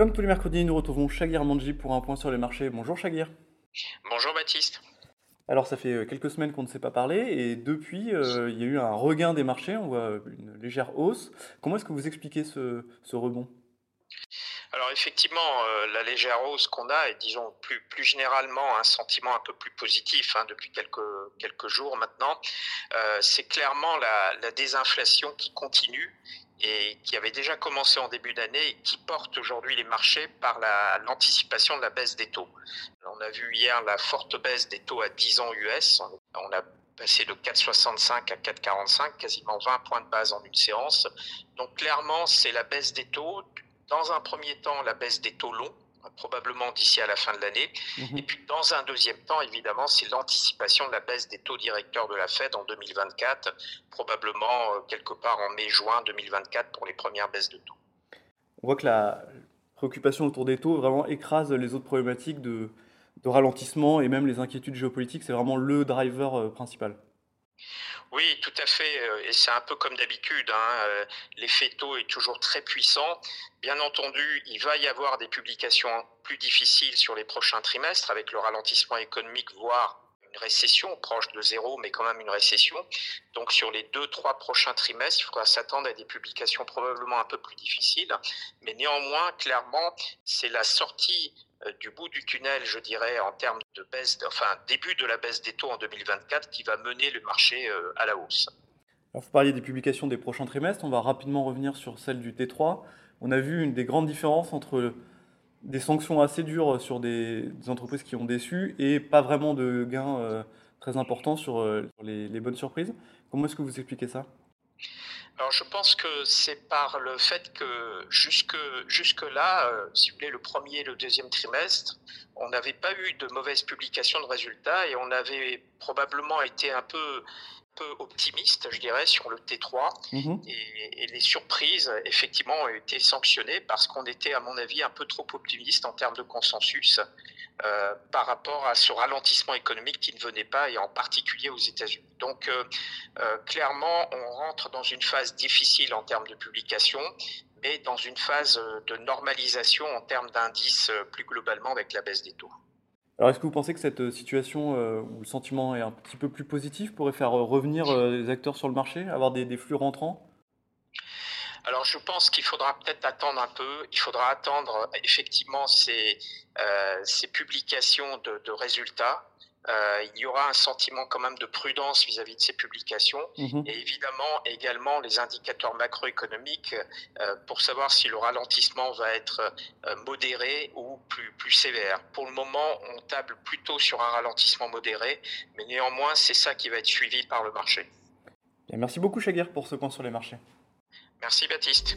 Comme tous les mercredis, nous retrouvons Shagir Manji pour un point sur les marchés. Bonjour Shagir. Bonjour Baptiste. Alors ça fait euh, quelques semaines qu'on ne s'est pas parlé et depuis euh, il y a eu un regain des marchés, on voit une légère hausse. Comment est-ce que vous expliquez ce, rebond? Alors effectivement, euh, la légère hausse qu'on a, et disons plus, plus généralement un sentiment un peu plus positif hein, depuis quelques, quelques jours maintenant, c'est clairement la, la, désinflation qui continue et qui avait déjà commencé en début d'année et qui porte aujourd'hui les marchés par l'anticipation de la baisse des taux. On a vu hier la forte baisse des taux à 10 ans US. On a passé de 4,65 à 4,45, quasiment 20 points de base en une séance. Donc clairement, c'est la baisse des taux. Dans un premier temps, la baisse des taux longs probablement d'ici à la fin de l'année. Mhm. Et puis dans un deuxième temps, évidemment, c'est l'anticipation de la baisse des taux directeurs de la Fed en 2024, probablement euh, quelque part en mai-juin 2024 pour les premières baisses de taux. On voit que la préoccupation autour des taux vraiment écrase les autres problématiques de, de ralentissement et même les inquiétudes géopolitiques. C'est vraiment le driver euh, principal. Oui, tout à fait. Euh, et c'est un peu comme d'habitude. Hein. Euh, l'effet taux est toujours très puissant. Bien entendu, il va y avoir des publications plus difficiles sur les prochains trimestres avec le ralentissement économique, voire une récession proche de zéro, mais quand même une récession. Donc sur les deux, trois prochains trimestres, il faudra s'attendre à des publications probablement un peu plus difficiles. Mais néanmoins, clairement, c'est la sortie euh, du bout du tunnel, je dirais, en termes de baisse, enfin début de la baisse des taux en 2024 qui va mener le marché euh, à la hausse. Vous parliez des publications des prochains trimestres, on va rapidement revenir sur celle du T3. On a vu une des grandes différences entre des sanctions assez dures sur des, entreprises qui ont déçu et pas vraiment de gains euh, très importants sur, les, les bonnes surprises. Comment est-ce que vous expliquez ça? Alors je pense que c'est par le fait que jusque, jusque là, euh, si vous voulez, le premier et le deuxième trimestre, on n'avait pas eu de mauvaises publications de résultats et on avait probablement été un peu peu optimiste, je dirais, sur le T3. Mhm. Et, et, les surprises, effectivement, ont été sanctionnées parce qu'on était, à mon avis, un peu trop optimiste en termes de consensus. Euh, par rapport à ce ralentissement économique qui ne venait pas, et en particulier aux États-Unis. Donc, euh, euh, clairement, on rentre dans une phase difficile en termes de publication, mais dans une phase de normalisation en termes d'indices plus globalement avec la baisse des taux. Alors, est-ce que vous pensez que cette situation où le sentiment est un petit peu plus positif pourrait faire revenir les acteurs sur le marché, avoir des flux rentrants? Alors je pense qu'il faudra peut-être attendre un peu, il faudra attendre effectivement ces, euh, publications de résultats. Euh, il y aura un sentiment quand même de prudence vis-à-vis de ces publications mhm. et évidemment également les indicateurs macroéconomiques euh, pour savoir si le ralentissement va être euh, modéré ou plus, plus sévère. Pour le moment, on table plutôt sur un ralentissement modéré, mais néanmoins, c'est ça qui va être suivi par le marché. merci beaucoup, Chagir, pour ce point sur les marchés. Merci Baptiste.